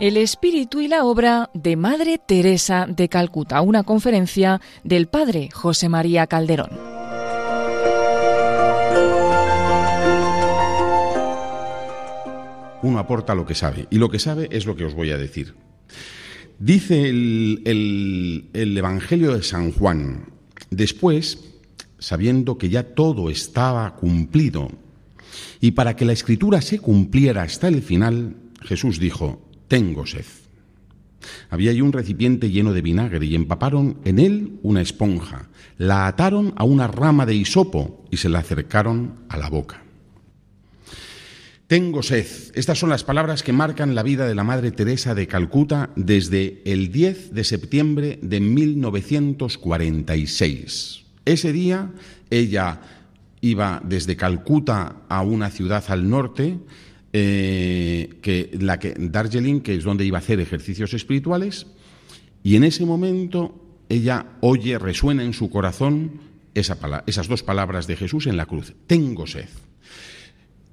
El espíritu y la obra de Madre Teresa de Calcuta, una conferencia del padre José María Calderón. Uno aporta lo que sabe, y lo que sabe es lo que os voy a decir. Dice el, el Evangelio de San Juan, después, sabiendo que ya todo estaba cumplido, y para que la escritura se cumpliera hasta el final, Jesús dijo, tengo sed. Había allí un recipiente lleno de vinagre y empaparon en él una esponja, la ataron a una rama de hisopo y se la acercaron a la boca. Tengo sed. Estas son las palabras que marcan la vida de la Madre Teresa de Calcuta desde el 10 de septiembre de 1946. Ese día ella iba desde Calcuta a una ciudad al norte eh, que, la que, Darjeeling, que es donde iba a hacer ejercicios espirituales, y en ese momento ella oye, resuena en su corazón esas dos palabras de Jesús en la cruz, tengo sed.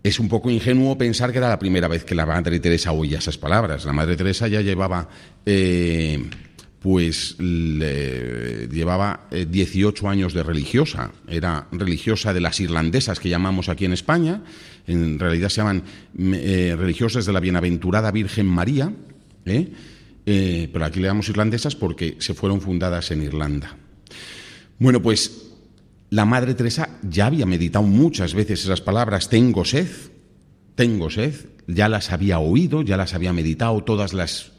Es un poco ingenuo pensar que era la primera vez que la Madre Teresa oía esas palabras. La Madre Teresa ya llevaba... Eh, pues llevaba 18 eh, años de religiosa. Era religiosa de las irlandesas que llamamos aquí en España. En realidad se llaman eh, religiosas de la Bienaventurada Virgen María, ¿eh? pero aquí le llamamos irlandesas porque se fueron fundadas en Irlanda. Bueno, pues la Madre Teresa ya había meditado muchas veces esas palabras, tengo sed, tengo sed, ya las había oído, ya las había meditado todas las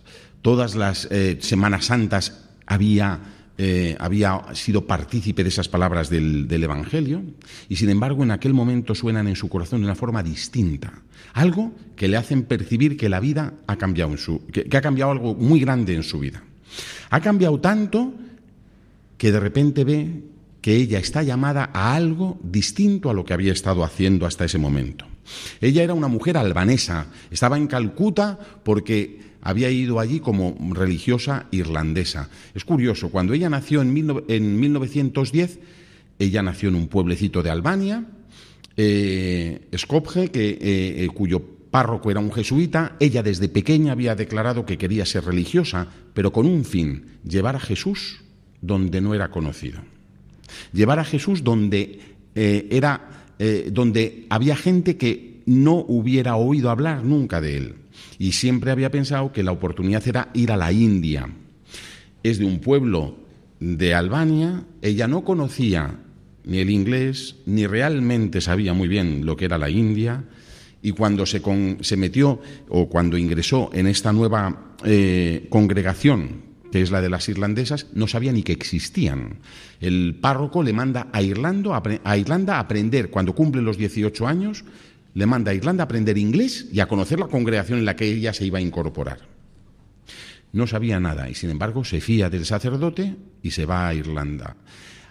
todas las eh, Semanas Santas había, eh, había sido partícipe de esas palabras del, Evangelio y sin embargo en aquel momento suenan en su corazón de una forma distinta. Algo que le hacen percibir que la vida ha cambiado, en su, que, ha cambiado algo muy grande en su vida. Ha cambiado tanto que de repente ve que ella está llamada a algo distinto a lo que había estado haciendo hasta ese momento. Ella era una mujer albanesa, estaba en Calcuta porque había ido allí como religiosa irlandesa. Es curioso, cuando ella nació en, 1910, ella nació en un pueblecito de Albania, eh, Skopje, eh, eh, cuyo párroco era un jesuita, ella desde pequeña había declarado que quería ser religiosa, pero con un fin, llevar a Jesús donde no era conocido. Llevar a Jesús donde era donde había gente que no hubiera oído hablar nunca de él y siempre había pensado que la oportunidad era ir a la India. Es de un pueblo de Albania, ella no conocía ni el inglés, ni realmente sabía muy bien lo que era la India, y cuando se, se metió o cuando ingresó en esta nueva eh, congregación, que es la de las irlandesas, no sabía ni que existían. El párroco le manda a Irlanda a aprender, cuando cumple los 18 años, le manda a Irlanda a aprender inglés y a conocer la congregación en la que ella se iba a incorporar. No sabía nada y sin embargo se fía del sacerdote y se va a Irlanda.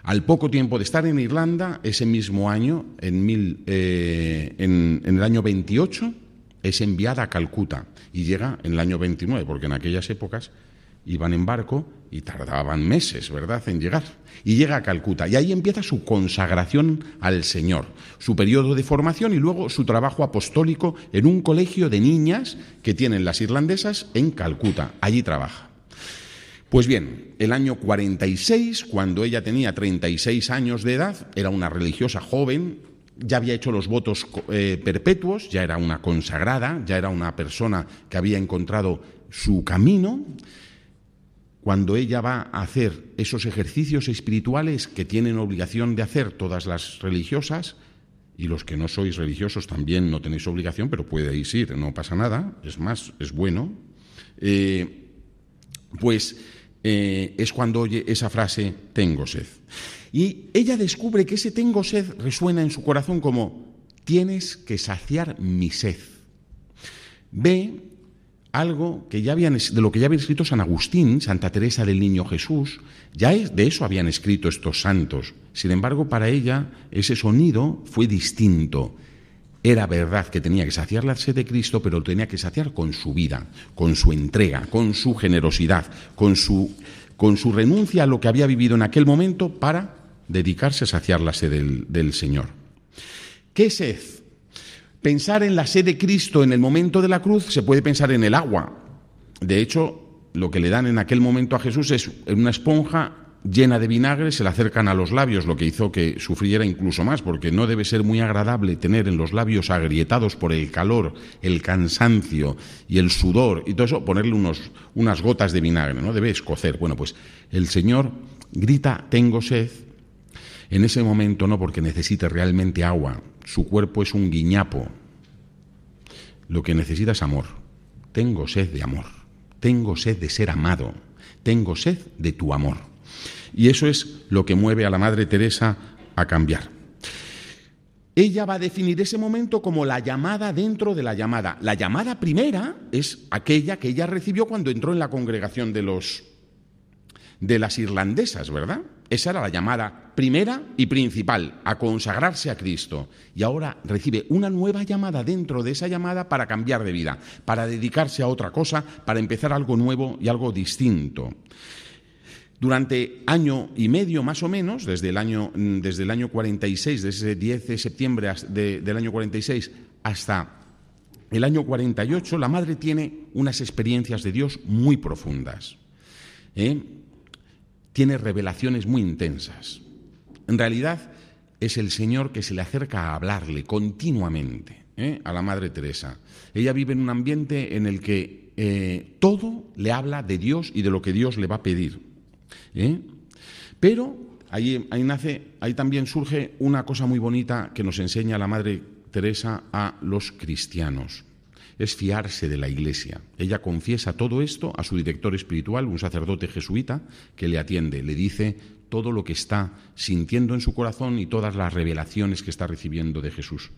Al poco tiempo de estar en Irlanda, ese mismo año, en, eh, en el año 28, es enviada a Calcuta y llega en el año 29, porque en aquellas épocas iban en barco y tardaban meses, ¿verdad?, en llegar. Y llega a Calcuta y ahí empieza su consagración al Señor, su periodo de formación y luego su trabajo apostólico en un colegio de niñas que tienen las irlandesas en Calcuta. Allí trabaja. Pues bien, el año 46, cuando ella tenía 36 años de edad, era una religiosa joven, ya había hecho los votos eh, perpetuos, ya era una consagrada, ya era una persona que había encontrado su camino cuando ella va a hacer esos ejercicios espirituales que tienen obligación de hacer todas las religiosas, y los que no sois religiosos también no tenéis obligación, pero podéis ir, no pasa nada, es más, es bueno, eh, pues eh, es cuando oye esa frase, tengo sed. Y ella descubre que ese tengo sed resuena en su corazón como, tienes que saciar mi sed. Ve algo que ya habían, de lo que ya había escrito San Agustín, Santa Teresa del Niño Jesús, ya de eso habían escrito estos santos. Sin embargo, para ella ese sonido fue distinto. Era verdad que tenía que saciar la sed de Cristo, pero lo tenía que saciar con su vida, con su entrega, con su generosidad, con su, con su renuncia a lo que había vivido en aquel momento para dedicarse a saciar la sed del, del Señor. ¿Qué sed? Pensar en la sed de Cristo en el momento de la cruz se puede pensar en el agua, de hecho, lo que le dan en aquel momento a Jesús es una esponja llena de vinagre, se le acercan a los labios, lo que hizo que sufriera incluso más, porque no debe ser muy agradable tener en los labios agrietados por el calor, el cansancio y el sudor y todo eso, ponerle unos, unas gotas de vinagre, ¿no? Debe escocer. Bueno, pues el Señor grita, tengo sed. En ese momento no porque necesite realmente agua, su cuerpo es un guiñapo. Lo que necesita es amor. Tengo sed de amor, tengo sed de ser amado, tengo sed de tu amor. Y eso es lo que mueve a la Madre Teresa a cambiar. Ella va a definir ese momento como la llamada dentro de la llamada. La llamada primera es aquella que ella recibió cuando entró en la congregación de los de las irlandesas, ¿verdad? Esa era la llamada primera y principal, a consagrarse a Cristo. Y ahora recibe una nueva llamada dentro de esa llamada para cambiar de vida, para dedicarse a otra cosa, para empezar algo nuevo y algo distinto. Durante año y medio más o menos, desde el año, mm, desde el año 46, desde ese 10 de septiembre del año 46 hasta el año 48, la madre tiene unas experiencias de Dios muy profundas. ¿eh? Tiene revelaciones muy intensas. En realidad es el Señor que se le acerca a hablarle continuamente ¿eh? a la Madre Teresa. Ella vive en un ambiente en el que eh, todo le habla de Dios y de lo que Dios le va a pedir. ¿Eh? Pero ahí, ahí, nace, ahí también surge una cosa muy bonita que nos enseña la Madre Teresa a los cristianos. Es fiarse de la Iglesia. Ella confiesa todo esto a su director espiritual, un sacerdote jesuita, que le atiende. Le dice todo lo que está sintiendo en su corazón y todas las revelaciones que está recibiendo de Jesús.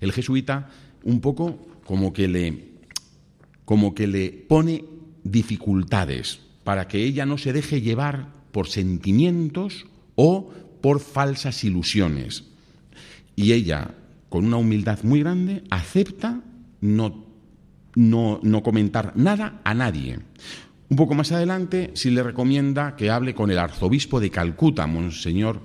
El jesuita, un poco como que le, como que le pone dificultades para que ella no se deje llevar por sentimientos o por falsas ilusiones. Y ella, con una humildad muy grande, acepta no, no, comentar nada a nadie. Un poco más adelante, sí le recomienda que hable con el arzobispo de Calcuta, Monseñor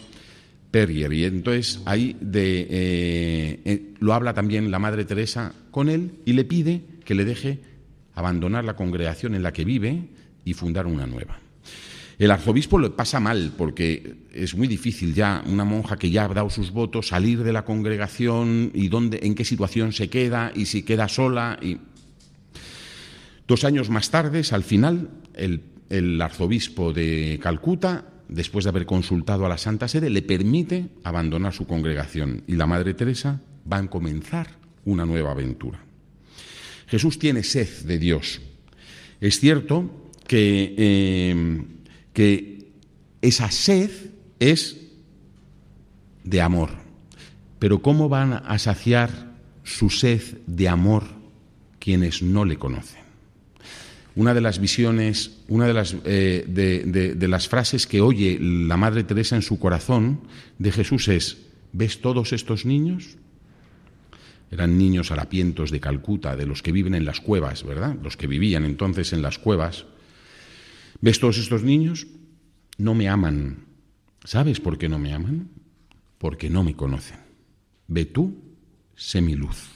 Perrier. Y entonces ahí de, eh, eh, lo habla también la Madre Teresa con él y le pide que le deje abandonar la congregación en la que vive y fundar una nueva. El arzobispo lo pasa mal porque es muy difícil ya una monja que ya ha dado sus votos salir de la congregación y dónde, en qué situación se queda y si queda sola. Y... Dos años más tarde, al final, el, arzobispo de Calcuta, después de haber consultado a la Santa Sede, le permite abandonar su congregación y la Madre Teresa va a comenzar una nueva aventura. Jesús tiene sed de Dios. Es cierto que, que esa sed es de amor. Pero ¿cómo van a saciar su sed de amor quienes no le conocen? Una de las visiones, una de las, eh, de las frases que oye la Madre Teresa en su corazón de Jesús es, ¿ves todos estos niños? Eran niños harapientos de Calcuta, de los que viven en las cuevas, ¿verdad? Los que vivían entonces en las cuevas ¿Ves todos estos niños? No me aman. ¿Sabes por qué no me aman? Porque no me conocen. Ve tú, sé mi luz.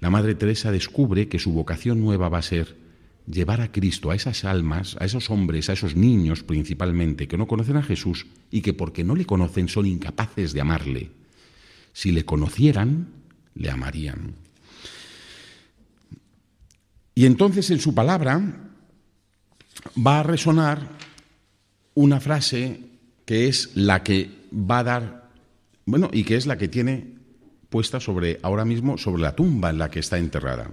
La Madre Teresa descubre que su vocación nueva va a ser llevar a Cristo a esas almas, a esos hombres, a esos niños principalmente, que no conocen a Jesús y que porque no le conocen son incapaces de amarle. Si le conocieran, le amarían. Y entonces en su palabra va a resonar una frase que es la que va a dar, bueno, y que es la que tiene puesta sobre, ahora mismo, sobre la tumba en la que está enterrada.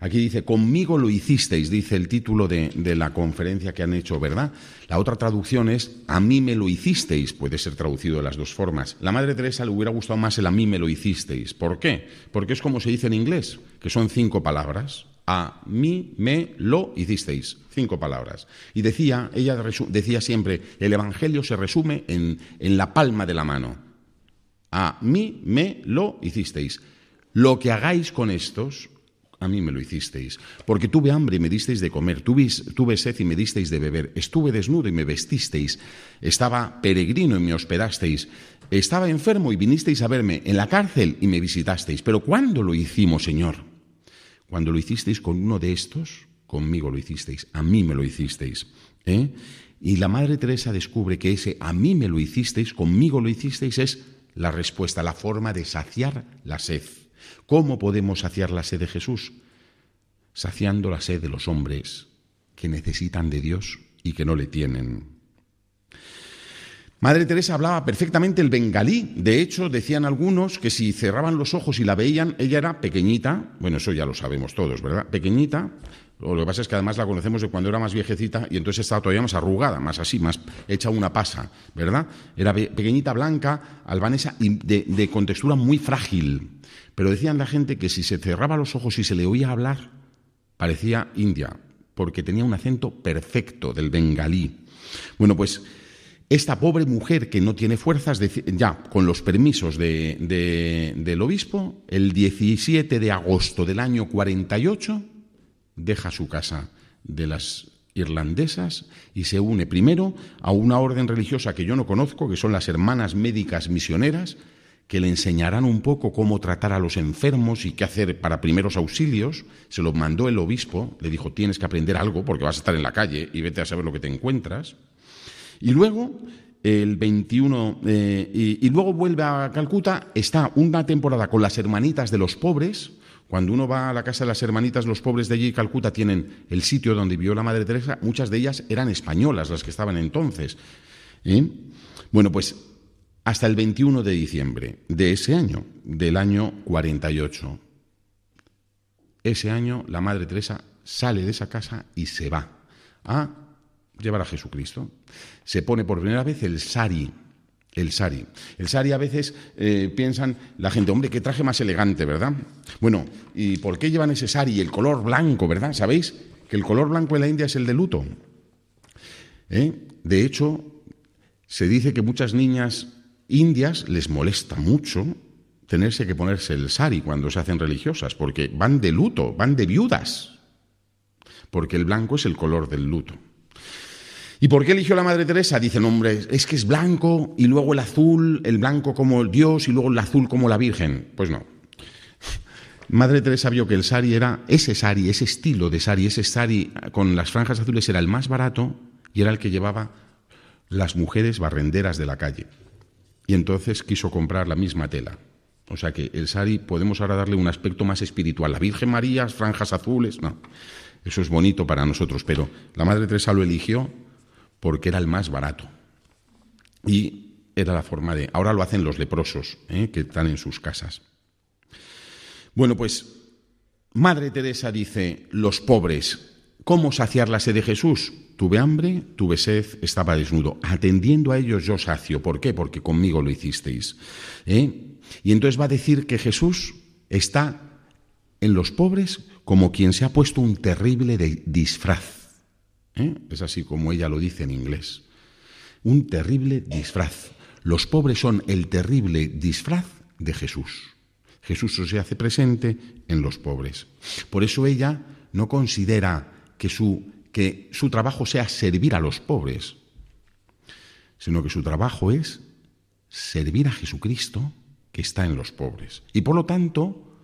Aquí dice, conmigo lo hicisteis, dice el título de, de, la conferencia que han hecho, ¿verdad? La otra traducción es, a mí me lo hicisteis, puede ser traducido de las dos formas. La Madre Teresa le hubiera gustado más el a mí me lo hicisteis. ¿Por qué? Porque es como se dice en inglés, que son cinco palabras a mí me lo hicisteis. Cinco palabras. Y decía, ella decía siempre, el Evangelio se resume en, en la palma de la mano. A mí me lo hicisteis. Lo que hagáis con estos, a mí me lo hicisteis. Porque tuve hambre y me disteis de comer, tuve, tuve, sed y me disteis de beber, estuve desnudo y me vestisteis, estaba peregrino y me hospedasteis, estaba enfermo y vinisteis a verme en la cárcel y me visitasteis. Pero ¿cuándo lo hicimos, Señor? Cuando lo hicisteis con uno de estos, conmigo lo hicisteis, a mí me lo hicisteis. ¿eh? Y la Madre Teresa descubre que ese a mí me lo hicisteis, conmigo lo hicisteis, es la respuesta, la forma de saciar la sed. ¿Cómo podemos saciar la sed de Jesús? Saciando la sed de los hombres que necesitan de Dios y que no le tienen. Madre Teresa hablaba perfectamente el bengalí. De hecho, decían algunos que si cerraban los ojos y la veían, ella era pequeñita, bueno, eso ya lo sabemos todos, ¿verdad? Pequeñita. Lo que pasa es que además la conocemos de cuando era más viejecita y entonces estaba todavía más arrugada, más así, más hecha una pasa, ¿verdad? Era pequeñita, blanca, albanesa y de, de contextura muy frágil. Pero decían la gente que si se cerraba los ojos y se le oía hablar, parecía india, porque tenía un acento perfecto del bengalí. Bueno, pues esta pobre mujer que no tiene fuerzas, ya con los permisos del obispo, el 17 de agosto del año 48 deja su casa de las irlandesas y se une primero a una orden religiosa que yo no conozco, que son las hermanas médicas misioneras, que le enseñarán un poco cómo tratar a los enfermos y qué hacer para primeros auxilios. Se lo mandó el obispo, le dijo, tienes que aprender algo porque vas a estar en la calle y vete a saber lo que te encuentras. Y luego, el 21, eh, y, luego vuelve a Calcuta, está una temporada con las hermanitas de los pobres. Cuando uno va a la casa de las hermanitas, los pobres de allí, Calcuta, tienen el sitio donde vivió la Madre Teresa. Muchas de ellas eran españolas, las que estaban entonces. ¿eh? Bueno, pues hasta el 21 de diciembre de ese año, del año 48. Ese año la Madre Teresa sale de esa casa y se va a llevar a Jesucristo. Se pone por primera vez el sari. El sari. El sari a veces eh, piensan la gente, hombre, qué traje más elegante, ¿verdad? Bueno, ¿y por qué llevan ese sari? El color blanco, ¿verdad? ¿Sabéis que el color blanco en la India es el de luto? ¿Eh? De hecho, se dice que muchas niñas indias les molesta mucho tenerse que ponerse el sari cuando se hacen religiosas, porque van de luto, van de viudas, porque el blanco es el color del luto. ¿Y por qué eligió la Madre Teresa? Dicen, hombre, es que es blanco y luego el azul, el blanco como el Dios y luego el azul como la Virgen. Pues no. Madre Teresa vio que el sari era ese sari, ese estilo de sari, ese sari con las franjas azules era el más barato y era el que llevaba las mujeres barrenderas de la calle. Y entonces quiso comprar la misma tela. O sea que el sari podemos ahora darle un aspecto más espiritual. La Virgen María, franjas azules, no. Eso es bonito para nosotros, pero la Madre Teresa lo eligió porque era el más barato. Y era la forma de... Ahora lo hacen los leprosos, ¿eh? que están en sus casas. Bueno, pues Madre Teresa dice, los pobres, ¿cómo saciar la sed de Jesús? Tuve hambre, tuve sed, estaba desnudo. Atendiendo a ellos yo sacio. ¿Por qué? Porque conmigo lo hicisteis. ¿eh? Y entonces va a decir que Jesús está en los pobres como quien se ha puesto un terrible disfraz. ¿Eh? Es así como ella lo dice en inglés. Un terrible disfraz. Los pobres son el terrible disfraz de Jesús. Jesús se hace presente en los pobres. Por eso ella no considera que su, que su trabajo sea servir a los pobres, sino que su trabajo es servir a Jesucristo que está en los pobres. Y por lo tanto,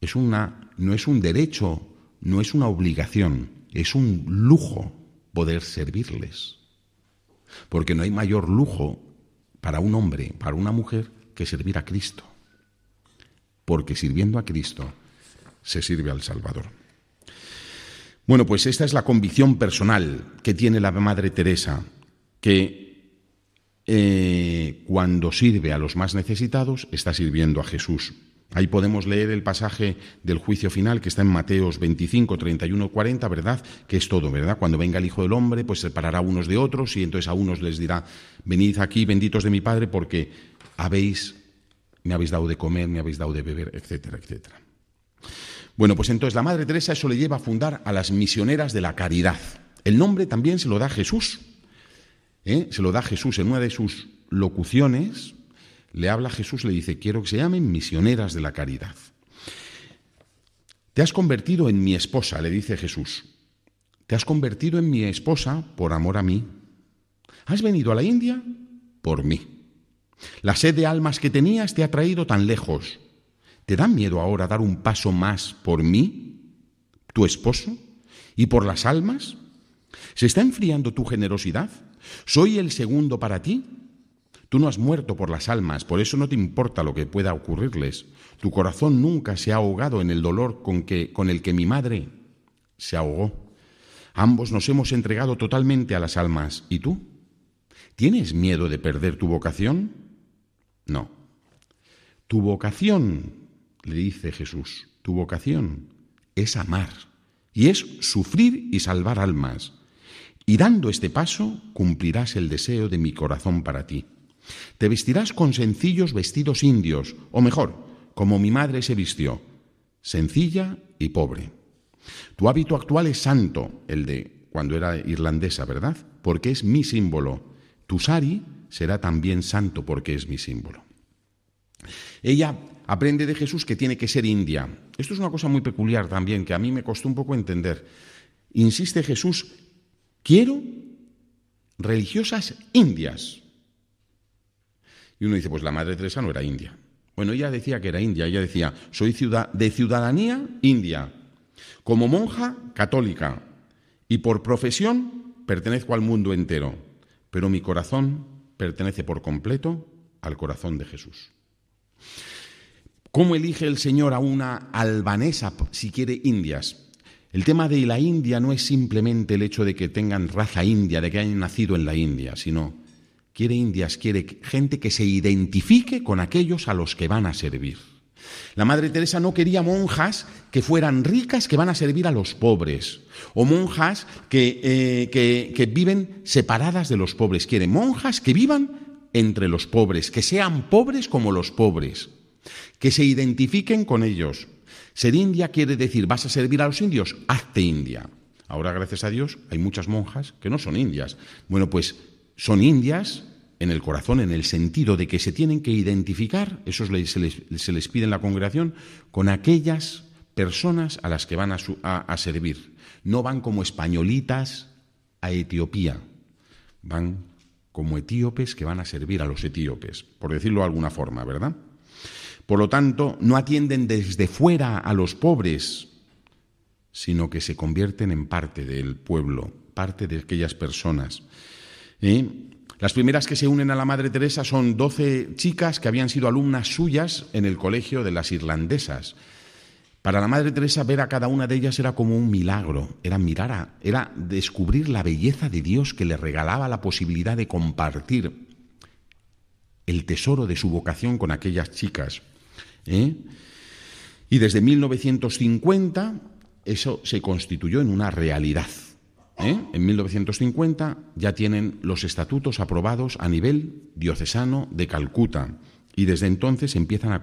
es una, no es un derecho, no es una obligación, es un lujo poder servirles. Porque no hay mayor lujo para un hombre, para una mujer, que servir a Cristo. Porque sirviendo a Cristo se sirve al Salvador. Bueno, pues esta es la convicción personal que tiene la Madre Teresa, que eh, cuando sirve a los más necesitados está sirviendo a Jesús. Ahí podemos leer el pasaje del juicio final que está en Mateos 25, 31, 40, ¿verdad? Que es todo, ¿verdad? Cuando venga el Hijo del Hombre, pues separará unos de otros y entonces a unos les dirá, venid aquí, benditos de mi Padre, porque habéis, me habéis dado de comer, me habéis dado de beber, etcétera, etcétera. Bueno, pues entonces la Madre Teresa eso le lleva a fundar a las misioneras de la caridad. El nombre también se lo da Jesús. ¿eh? Se lo da Jesús en una de sus locuciones, le habla Jesús, le dice, quiero que se llamen misioneras de la caridad. Te has convertido en mi esposa, le dice Jesús. Te has convertido en mi esposa por amor a mí. Has venido a la India por mí. La sed de almas que tenías te ha traído tan lejos. ¿Te da miedo ahora dar un paso más por mí, tu esposo? ¿Y por las almas? ¿Se está enfriando tu generosidad? ¿Soy el segundo para ti? Tú no has muerto por las almas, por eso no te importa lo que pueda ocurrirles. Tu corazón nunca se ha ahogado en el dolor con, que, con el que mi madre se ahogó. Ambos nos hemos entregado totalmente a las almas. ¿Y tú? ¿Tienes miedo de perder tu vocación? No. Tu vocación, le dice Jesús, tu vocación es amar y es sufrir y salvar almas. Y dando este paso cumplirás el deseo de mi corazón para ti. Te vestirás con sencillos vestidos indios, o mejor, como mi madre se vistió, sencilla y pobre. Tu hábito actual es santo, el de cuando era irlandesa, ¿verdad? Porque es mi símbolo. Tu sari será también santo porque es mi símbolo. Ella aprende de Jesús que tiene que ser india. Esto es una cosa muy peculiar también que a mí me costó un poco entender. Insiste Jesús, quiero religiosas indias. Y uno dice, pues la Madre Teresa no era india. Bueno, ella decía que era india, ella decía, soy de ciudadanía india, como monja católica, y por profesión pertenezco al mundo entero, pero mi corazón pertenece por completo al corazón de Jesús. ¿Cómo elige el Señor a una albanesa, si quiere, indias? El tema de la India no es simplemente el hecho de que tengan raza india, de que hayan nacido en la India, sino quiere indias, quiere gente que se identifique con aquellos a los que van a servir. La Madre Teresa no quería monjas que fueran ricas, que van a servir a los pobres, o monjas que, eh, que, que viven separadas de los pobres. Quiere monjas que vivan entre los pobres, que sean pobres como los pobres, que se identifiquen con ellos. Ser india quiere decir, vas a servir a los indios, hazte india. Ahora, gracias a Dios, hay muchas monjas que no son indias. Bueno, pues son indias en el corazón, en el sentido de que se tienen que identificar, eso se les, pide en la congregación, con aquellas personas a las que van a servir. No van como españolitas a Etiopía, van como etíopes que van a servir a los etíopes, por decirlo de alguna forma, ¿verdad? Por lo tanto, no atienden desde fuera a los pobres, sino que se convierten en parte del pueblo, parte de aquellas personas. ¿Eh? Las primeras que se unen a la Madre Teresa son doce chicas que habían sido alumnas suyas en el colegio de las irlandesas. Para la Madre Teresa ver a cada una de ellas era como un milagro, era mirar era descubrir la belleza de Dios que le regalaba la posibilidad de compartir el tesoro de su vocación con aquellas chicas. ¿eh? Y desde 1950 eso se constituyó en una realidad. ¿Eh? En 1950 ya tienen los estatutos aprobados a nivel diocesano de Calcuta y desde entonces empiezan a,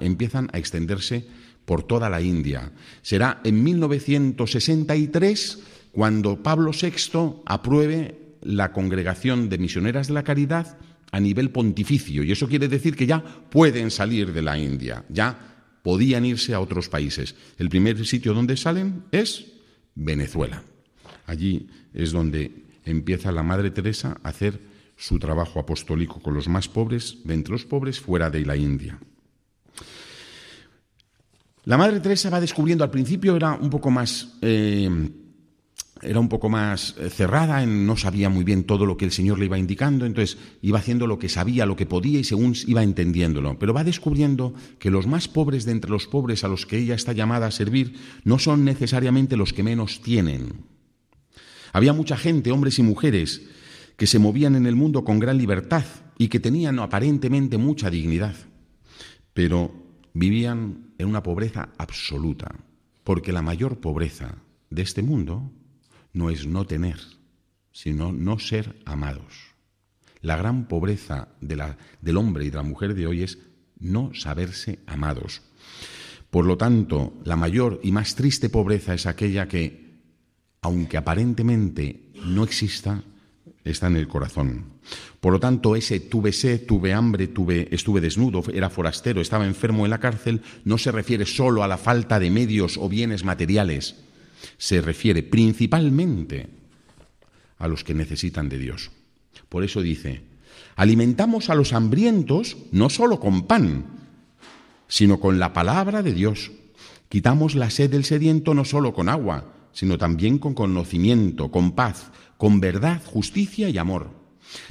empiezan a extenderse por toda la India. Será en 1963 cuando Pablo VI apruebe la Congregación de Misioneras de la Caridad a nivel pontificio y eso quiere decir que ya pueden salir de la India, ya podían irse a otros países. El primer sitio donde salen es Venezuela. Allí es donde empieza la Madre Teresa a hacer su trabajo apostólico con los más pobres, de entre los pobres, fuera de la India. La Madre Teresa va descubriendo, al principio era un poco más, eh, era un poco más eh, cerrada, no sabía muy bien todo lo que el Señor le iba indicando, entonces iba haciendo lo que sabía, lo que podía y según iba entendiéndolo. Pero va descubriendo que los más pobres de entre los pobres a los que ella está llamada a servir no son necesariamente los que menos tienen. Había mucha gente, hombres y mujeres, que se movían en el mundo con gran libertad y que tenían aparentemente mucha dignidad, pero vivían en una pobreza absoluta, porque la mayor pobreza de este mundo no es no tener, sino no ser amados. La gran pobreza del hombre y de la mujer de hoy es no saberse amados. Por lo tanto, la mayor y más triste pobreza es aquella que aunque aparentemente no exista, está en el corazón. Por lo tanto, ese tuve sed, tuve hambre, tuve, estuve desnudo, era forastero, estaba enfermo en la cárcel, no se refiere solo a la falta de medios o bienes materiales, se refiere principalmente a los que necesitan de Dios. Por eso dice, alimentamos a los hambrientos no solo con pan, sino con la palabra de Dios. Quitamos la sed del sediento no solo con agua, sino también con conocimiento, con paz, con verdad, justicia y amor.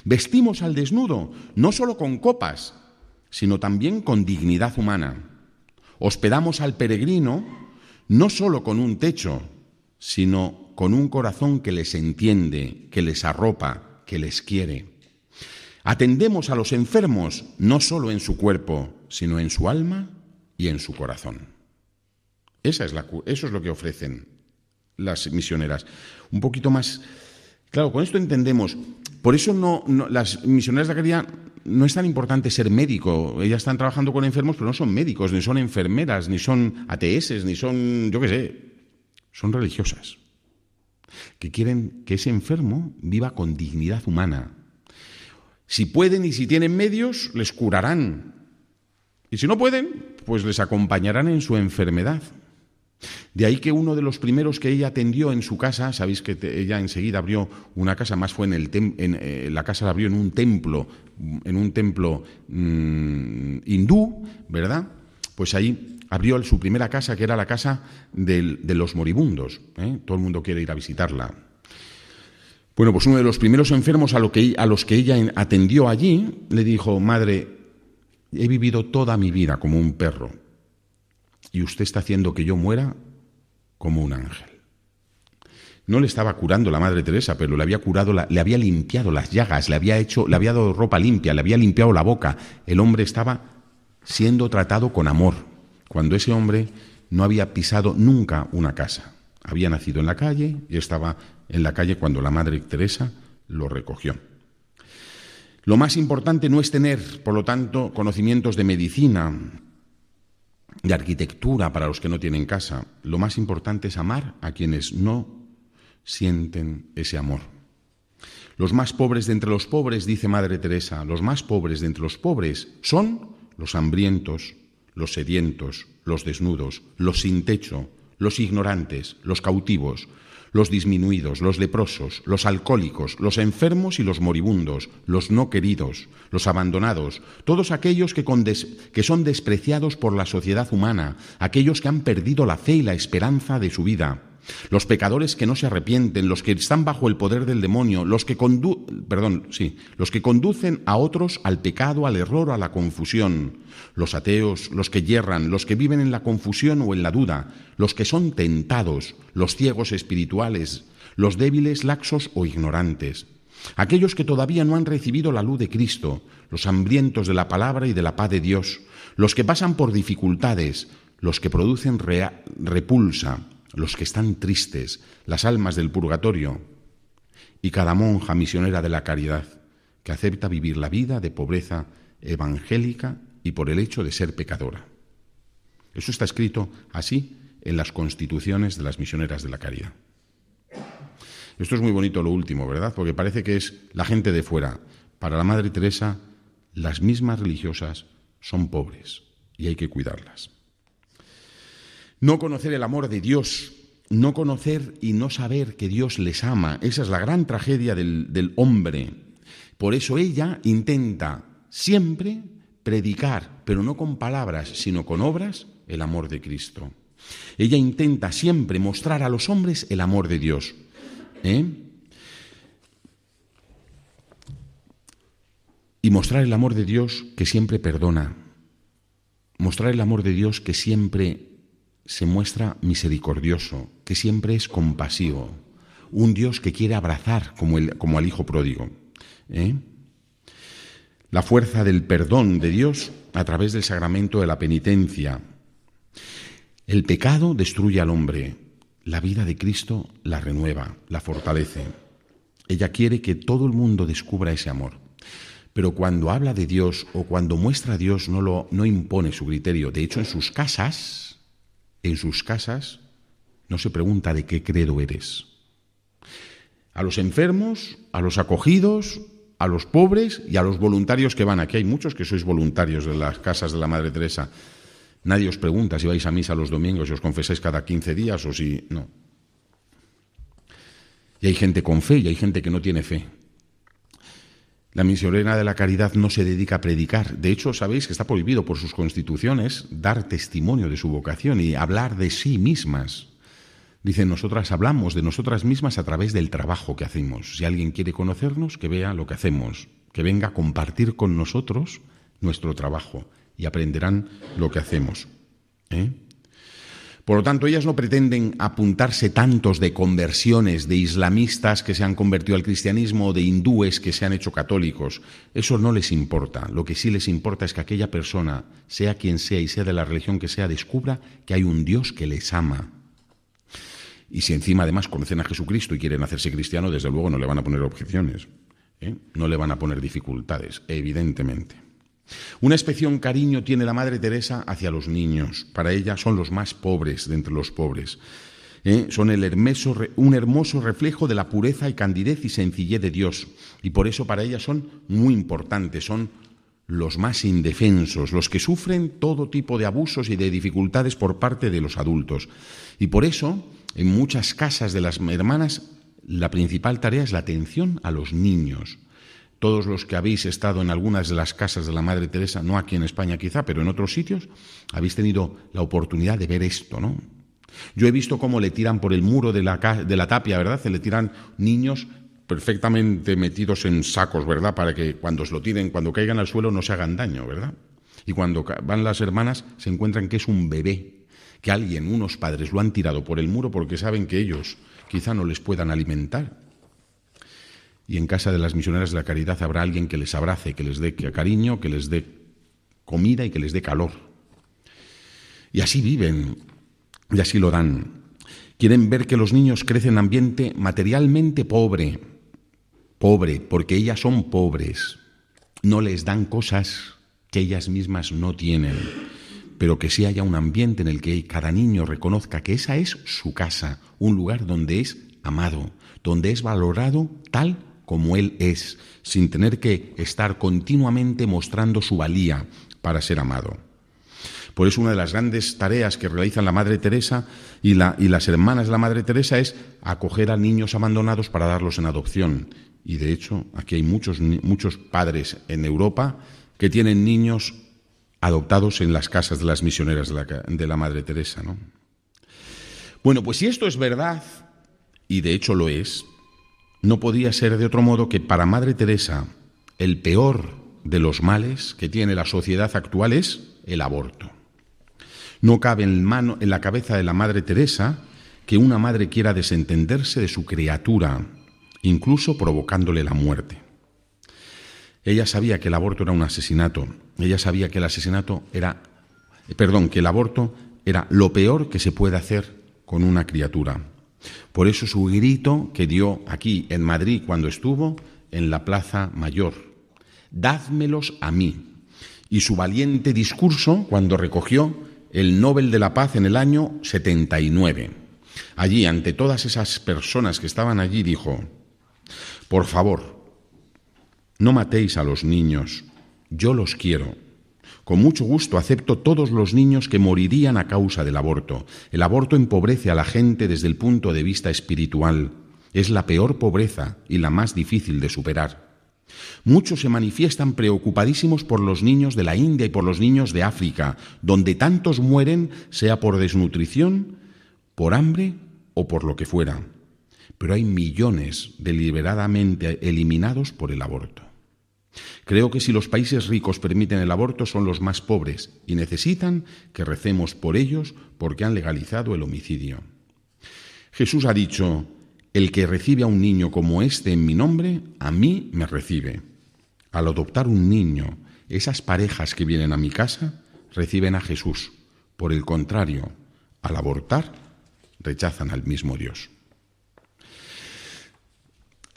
Vestimos al desnudo no solo con copas, sino también con dignidad humana. Hospedamos al peregrino no solo con un techo, sino con un corazón que les entiende, que les arropa, que les quiere. Atendemos a los enfermos no solo en su cuerpo, sino en su alma y en su corazón. Esa es eso es lo que ofrecen las misioneras. Un poquito más. Claro, con esto entendemos. Por eso no, las misioneras de la no es tan importante ser médico. Ellas están trabajando con enfermos, pero no son médicos, ni son enfermeras, ni son ATS, ni son, yo qué sé, son religiosas. Que quieren que ese enfermo viva con dignidad humana, si pueden y si tienen medios, les curarán. Y si no pueden, pues les acompañarán en su enfermedad. De ahí que uno de los primeros que ella atendió en su casa, sabéis que ella enseguida abrió una casa, más fue en el eh, la casa la abrió en un templo, en un templo mm, hindú, ¿verdad? Pues ahí abrió su primera casa, que era la casa de los moribundos. ¿eh? Todo el mundo quiere ir a visitarla. Bueno, pues uno de los primeros enfermos a los que ella atendió allí le dijo, madre, he vivido toda mi vida como un perro y usted está haciendo que yo muera como un ángel. No le estaba curando la Madre Teresa, pero le había curado, le había limpiado las llagas, le había hecho, le había dado ropa limpia, le había limpiado la boca. El hombre estaba siendo tratado con amor, cuando ese hombre no había pisado nunca una casa. Había nacido en la calle y estaba en la calle cuando la Madre Teresa lo recogió. Lo más importante no es tener, por lo tanto, conocimientos de medicina, de arquitectura para los que no tienen casa. Lo más importante es amar a quienes no sienten ese amor. Los más pobres de entre los pobres, dice Madre Teresa, los más pobres de entre los pobres son los hambrientos, los sedientos, los desnudos, los sin techo, los ignorantes, los cautivos, los disminuidos, los leprosos, los alcohólicos, los enfermos y los moribundos, los no queridos, los abandonados, todos aquellos que, que, son despreciados por la sociedad humana, aquellos que han perdido la fe y la esperanza de su vida, los pecadores que no se arrepienten, los que están bajo el poder del demonio, los que, perdón, sí, los que conducen a otros al pecado, al error, a la confusión, los ateos, los que yerran, los que viven en la confusión o en la duda, los que son tentados, los ciegos espirituales, los débiles, laxos o ignorantes, aquellos que todavía no han recibido la luz de Cristo, los hambrientos de la palabra y de la paz de Dios, los que pasan por dificultades, los que producen repulsa, los que están tristes, las almas del purgatorio, y cada monja misionera de la caridad, que acepta vivir la vida de pobreza evangélica y por el hecho de ser pecadora. Eso está escrito así en las constituciones de las misioneras de la caridad. Esto es muy bonito lo último, ¿verdad? Porque parece que es la gente de fuera. Para la Madre Teresa, las mismas religiosas son pobres y hay que cuidarlas. No conocer el amor de Dios, no conocer y no saber que Dios les ama, esa es la gran tragedia del, hombre. Por eso ella intenta siempre predicar, pero no con palabras, sino con obras, el amor de Cristo. Ella intenta siempre mostrar a los hombres el amor de Dios. ¿eh? Y mostrar el amor de Dios que siempre perdona. Mostrar el amor de Dios que siempre se muestra misericordioso, que siempre es compasivo, un Dios que quiere abrazar como, el, como al Hijo pródigo. ¿eh? La fuerza del perdón de Dios a través del sacramento de la penitencia. El pecado destruye al hombre, la vida de Cristo la renueva, la fortalece. Ella quiere que todo el mundo descubra ese amor. Pero cuando habla de Dios o cuando muestra a Dios no, lo, no impone su criterio. De hecho, en sus casas en sus casas no se pregunta de qué credo eres. A los enfermos, a los acogidos, a los pobres y a los voluntarios que van. Aquí hay muchos que sois voluntarios de las casas de la Madre Teresa. Nadie os pregunta si vais a misa los domingos y os confesáis cada 15 días o si no. Y hay gente con fe y hay gente que no tiene fe. La misionera de la caridad no se dedica a predicar. De hecho, sabéis que está prohibido por sus constituciones dar testimonio de su vocación y hablar de sí mismas. Dice, nosotras hablamos de nosotras mismas a través del trabajo que hacemos. Si alguien quiere conocernos, que vea lo que hacemos, que venga a compartir con nosotros nuestro trabajo y aprenderán lo que hacemos. ¿eh? Por lo tanto, ellas no pretenden apuntarse tantos de conversiones, de islamistas que se han convertido al cristianismo o de hindúes que se han hecho católicos. Eso no les importa. Lo que sí les importa es que aquella persona, sea quien sea y sea de la religión que sea, descubra que hay un Dios que les ama. Y si encima además conocen a Jesucristo y quieren hacerse cristiano, desde luego no le van a poner objeciones, ¿eh? no le van a poner dificultades, evidentemente. Una especial cariño tiene la Madre Teresa hacia los niños. Para ella son los más pobres de entre los pobres. ¿eh? Son el un hermoso reflejo de la pureza y candidez y sencillez de Dios. Y por eso para ella son muy importantes, son los más indefensos, los que sufren todo tipo de abusos y de dificultades por parte de los adultos. Y por eso, en muchas casas de las hermanas, la principal tarea es la atención a los niños todos los que habéis estado en algunas de las casas de la Madre Teresa, no aquí en España quizá, pero en otros sitios, habéis tenido la oportunidad de ver esto, ¿no? Yo he visto cómo le tiran por el muro de la, tapia, ¿verdad? Se le tiran niños perfectamente metidos en sacos, ¿verdad? Para que cuando os lo tiren, cuando caigan al suelo no se hagan daño, ¿verdad? Y cuando van las hermanas se encuentran que es un bebé, que alguien, unos padres, lo han tirado por el muro porque saben que ellos quizá no les puedan alimentar y en casa de las misioneras de la caridad habrá alguien que les abrace, que les dé cariño, que les dé comida y que les dé calor. Y así viven y así lo dan. Quieren ver que los niños crecen en ambiente materialmente pobre, pobre, porque ellas son pobres. No les dan cosas que ellas mismas no tienen, pero que sí haya un ambiente en el que cada niño reconozca que esa es su casa, un lugar donde es amado, donde es valorado tal como Él es, sin tener que estar continuamente mostrando su valía para ser amado. Por eso una de las grandes tareas que realizan la Madre Teresa y, las hermanas de la Madre Teresa es acoger a niños abandonados para darlos en adopción. Y de hecho, aquí hay muchos, muchos padres en Europa que tienen niños adoptados en las casas de las misioneras de la, de la Madre Teresa. ¿no? Bueno, pues si esto es verdad, y de hecho lo es, no podía ser de otro modo que para Madre Teresa el peor de los males que tiene la sociedad actual es el aborto. No cabe en, la cabeza de la Madre Teresa que una madre quiera desentenderse de su criatura, incluso provocándole la muerte. Ella sabía que el aborto era un asesinato, ella sabía que el asesinato era, perdón, que el aborto era lo peor que se puede hacer con una criatura. Por eso su grito que dio aquí en Madrid cuando estuvo en la Plaza Mayor, dádmelos a mí. Y su valiente discurso cuando recogió el Nobel de la Paz en el año 79. Allí, ante todas esas personas que estaban allí, dijo, por favor, no matéis a los niños, yo los quiero con mucho gusto acepto todos los niños que morirían a causa del aborto. El aborto empobrece a la gente desde el punto de vista espiritual. Es la peor pobreza y la más difícil de superar. Muchos se manifiestan preocupadísimos por los niños de la India y por los niños de África, donde tantos mueren, sea por desnutrición, por hambre o por lo que fuera. Pero hay millones deliberadamente eliminados por el aborto. Creo que si los países ricos permiten el aborto son los más pobres y necesitan que recemos por ellos porque han legalizado el homicidio. Jesús ha dicho, el que recibe a un niño como este en mi nombre, a mí me recibe. Al adoptar un niño, esas parejas que vienen a mi casa reciben a Jesús. Por el contrario, al abortar, rechazan al mismo Dios.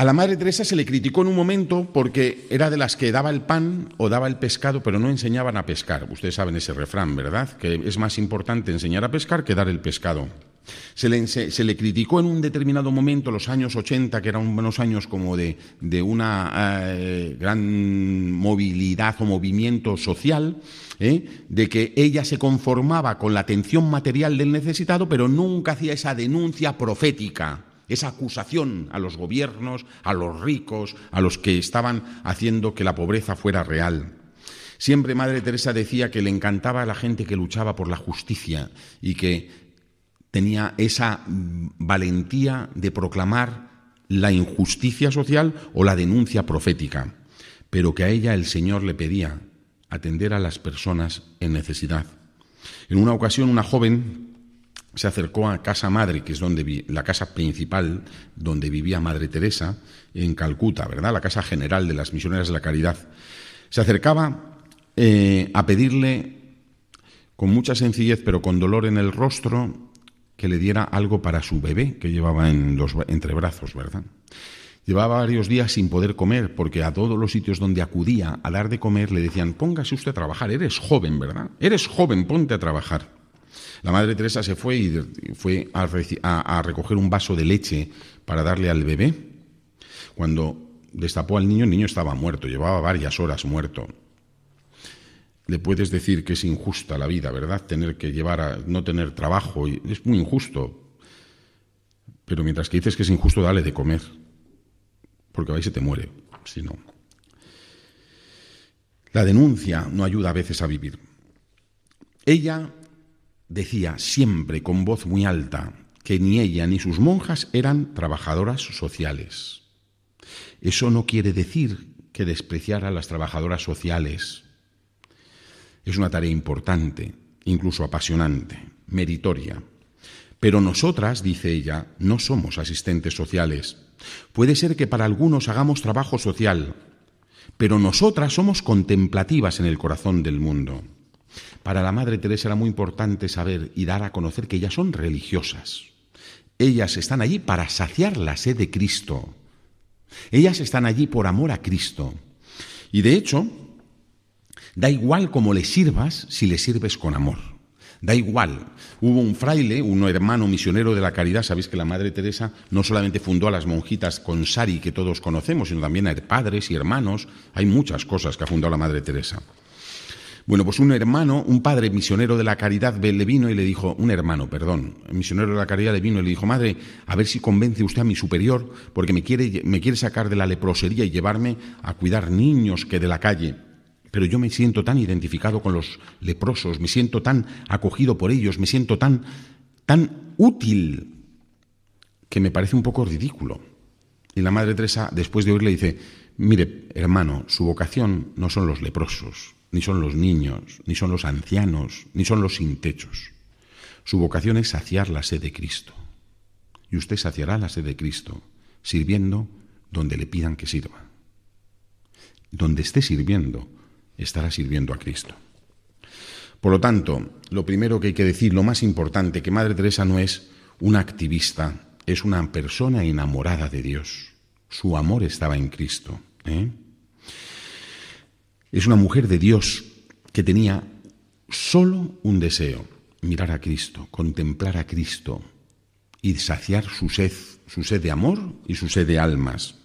A la Madre Teresa se le criticó en un momento porque era de las que daba el pan o daba el pescado, pero no enseñaban a pescar. Ustedes saben ese refrán, ¿verdad? Que es más importante enseñar a pescar que dar el pescado. Se le, criticó en un determinado momento, los años 80, que eran unos años como de, una eh, gran movilidad o movimiento social, ¿eh? de que ella se conformaba con la atención material del necesitado, pero nunca hacía esa denuncia profética esa acusación a los gobiernos, a los ricos, a los que estaban haciendo que la pobreza fuera real. Siempre Madre Teresa decía que le encantaba a la gente que luchaba por la justicia y que tenía esa valentía de proclamar la injusticia social o la denuncia profética, pero que a ella el Señor le pedía atender a las personas en necesidad. En una ocasión una joven se acercó a casa madre, que es donde la casa principal donde vivía Madre Teresa en Calcuta, ¿verdad? La casa general de las misioneras de la caridad. Se acercaba eh, a pedirle con mucha sencillez, pero con dolor en el rostro, que le diera algo para su bebé que llevaba en los entre brazos, ¿verdad? Llevaba varios días sin poder comer porque a todos los sitios donde acudía a dar de comer le decían, póngase usted a trabajar, eres joven, ¿verdad? Eres joven, ponte a trabajar. La Madre Teresa se fue y fue a, recoger un vaso de leche para darle al bebé. Cuando destapó al niño, el niño estaba muerto, llevaba varias horas muerto. Le puedes decir que es injusta la vida, ¿verdad? Tener que llevar a no tener trabajo, es muy injusto. Pero mientras que dices que es injusto, dale de comer porque ahí se te muere, si no. La denuncia no ayuda a veces a vivir. Ella decía siempre con voz muy alta que ni ella ni sus monjas eran trabajadoras sociales. Eso no quiere decir que despreciara a las trabajadoras sociales. Es una tarea importante, incluso apasionante, meritoria. Pero nosotras, dice ella, no somos asistentes sociales, Puede ser que para algunos hagamos trabajo social, pero nosotras somos contemplativas en el corazón del mundo. Para la Madre Teresa era muy importante saber y dar a conocer que ellas son religiosas. Ellas están allí para saciar la sed de Cristo. Ellas están allí por amor a Cristo. Y de hecho, da igual cómo le sirvas si le sirves con amor. Da igual. Hubo un fraile, un hermano misionero de la caridad. Sabéis que la Madre Teresa no solamente fundó a las monjitas con Sari, que todos conocemos, sino también a padres y hermanos. Hay muchas cosas que ha fundado la Madre Teresa. Bueno, pues un hermano, un padre misionero de la caridad le vino y le dijo, un hermano, perdón, misionero de la caridad le vino y le dijo, madre, a ver si convence usted a mi superior, porque me quiere, me quiere sacar de la leprosería y llevarme a cuidar niños que de la calle. Pero yo me siento tan identificado con los leprosos, me siento tan acogido por ellos, me siento tan, tan útil, que me parece un poco ridículo. Y la Madre Teresa, después de oírle, dice, mire, hermano, su vocación no son los leprosos, ni son los niños, ni son los ancianos, ni son los sin techos. Su vocación es saciar la sed de Cristo. Y usted saciará la sed de Cristo sirviendo donde le pidan que sirva. Donde esté sirviendo, estará sirviendo a Cristo. Por lo tanto, lo primero que hay que decir, lo más importante, que Madre Teresa no es una activista, es una persona enamorada de Dios. Su amor estaba en Cristo. ¿eh? Es una mujer de Dios que tenía solo un deseo, mirar a Cristo, contemplar a Cristo y saciar su sed, su sed de amor y su sed de almas.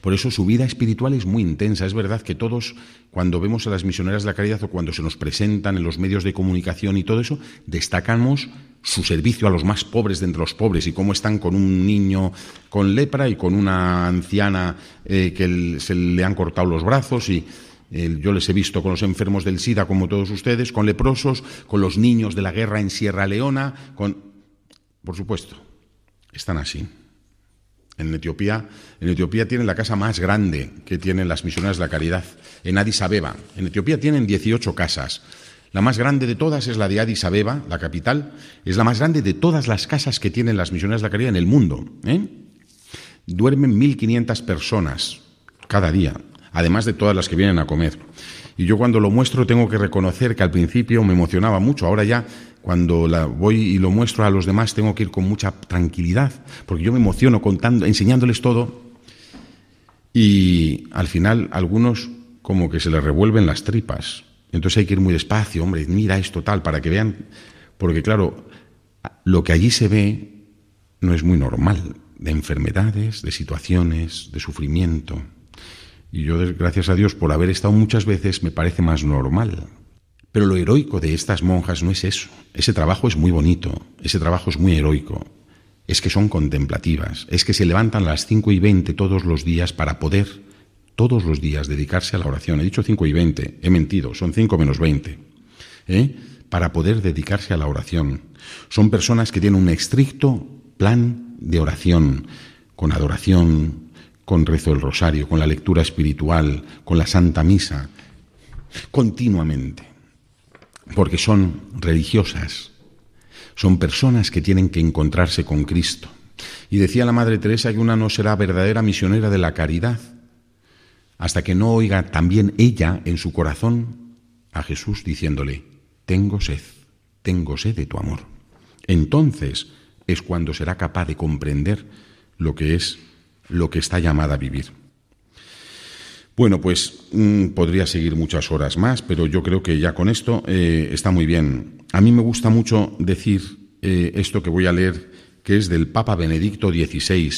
Por eso su vida espiritual es muy intensa. Es verdad que todos, cuando vemos a las misioneras de la caridad o cuando se nos presentan en los medios de comunicación y todo eso, destacamos su servicio a los más pobres de entre los pobres y cómo están con un niño con lepra y con una anciana eh, que se le han cortado los brazos y yo les he visto con los enfermos del SIDA como todos ustedes, con leprosos, con los niños de la guerra en Sierra Leona, con... Por supuesto, están así. En Etiopía, en Etiopía tienen la casa más grande que tienen las misioneras de la caridad, en Addis Abeba. En Etiopía tienen 18 casas. La más grande de todas es la de Addis Abeba, la capital. Es la más grande de todas las casas que tienen las misioneras de la caridad en el mundo. ¿eh? Duermen 1.500 personas cada día, además de todas las que vienen a comer. Y yo cuando lo muestro tengo que reconocer que al principio me emocionaba mucho, ahora ya cuando la voy y lo muestro a los demás tengo que ir con mucha tranquilidad, porque yo me emociono contando, enseñándoles todo y al final algunos como que se les revuelven las tripas. Entonces hay que ir muy despacio, hombre, mira esto tal, para que vean, porque claro, lo que allí se ve no es muy normal, de enfermedades, de situaciones, de sufrimiento. Y yo, gracias a Dios, por haber estado muchas veces, me parece más normal. Pero lo heroico de estas monjas no es eso. Ese trabajo es muy bonito, ese trabajo es muy heroico. Es que son contemplativas, es que se levantan a las 5 y 20 todos los días para poder, todos los días, dedicarse a la oración. He dicho 5 y 20, he mentido, son 5 menos 20. ¿eh? para poder dedicarse a la oración. Son personas que tienen un estricto plan de oración, con adoración, con rezo del rosario, con la lectura espiritual, con la Santa Misa, continuamente, porque son religiosas, son personas que tienen que encontrarse con Cristo. Y decía la Madre Teresa que una no será verdadera misionera de la caridad hasta que no oiga también ella en su corazón a Jesús diciéndole, tengo sed, tengo sed de tu amor. Entonces es cuando será capaz de comprender lo que es lo que está llamada a vivir. Bueno, pues mm, podría seguir muchas horas más, pero yo creo que ya con esto eh, está muy bien. A mí me gusta mucho decir eh, esto que voy a leer, que es del Papa Benedicto XVI,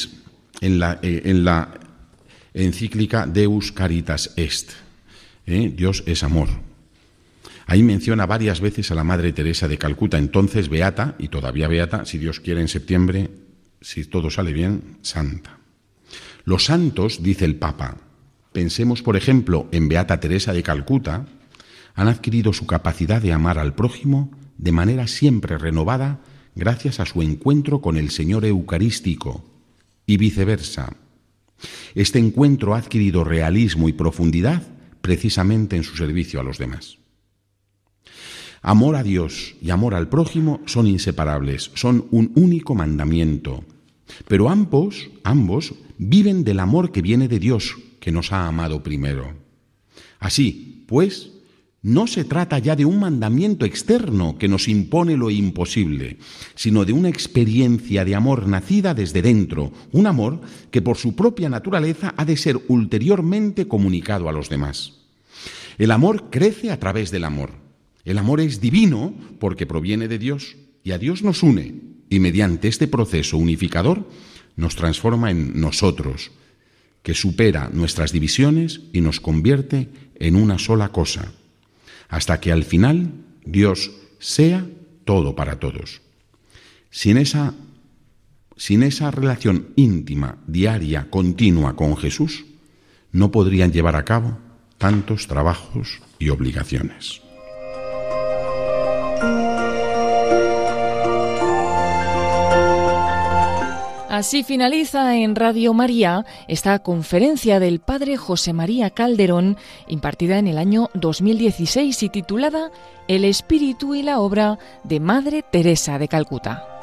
en la, eh, en la encíclica Deus Caritas Est. Dios es amor. Ahí menciona varias veces a la Madre Teresa de Calcuta, entonces beata, y todavía beata, si Dios quiere en septiembre, si todo sale bien, santa. Los santos, dice el Papa, pensemos por ejemplo en Beata Teresa de Calcuta, han adquirido su capacidad de amar al prójimo de manera siempre renovada gracias a su encuentro con el Señor Eucarístico y viceversa. Este encuentro ha adquirido realismo y profundidad precisamente en su servicio a los demás. Amor a Dios y amor al prójimo son inseparables, son un único mandamiento. Pero ambos, ambos viven del amor que viene de Dios, que nos ha amado primero. Así, pues, no se trata ya de un mandamiento externo que nos impone lo imposible, sino de una experiencia de amor nacida desde dentro, un amor que por su propia naturaleza ha de ser ulteriormente comunicado a los demás. El amor crece a través del amor. El amor es divino porque proviene de Dios y a Dios nos une y mediante este proceso unificador nos transforma en nosotros, que supera nuestras divisiones y nos convierte en una sola cosa, hasta que al final Dios sea todo para todos. Sin esa, sin esa relación íntima, diaria, continua con Jesús, no podrían llevar a cabo tantos trabajos y obligaciones. Así finaliza en Radio María esta conferencia del Padre José María Calderón, impartida en el año 2016 y titulada El Espíritu y la Obra de Madre Teresa de Calcuta.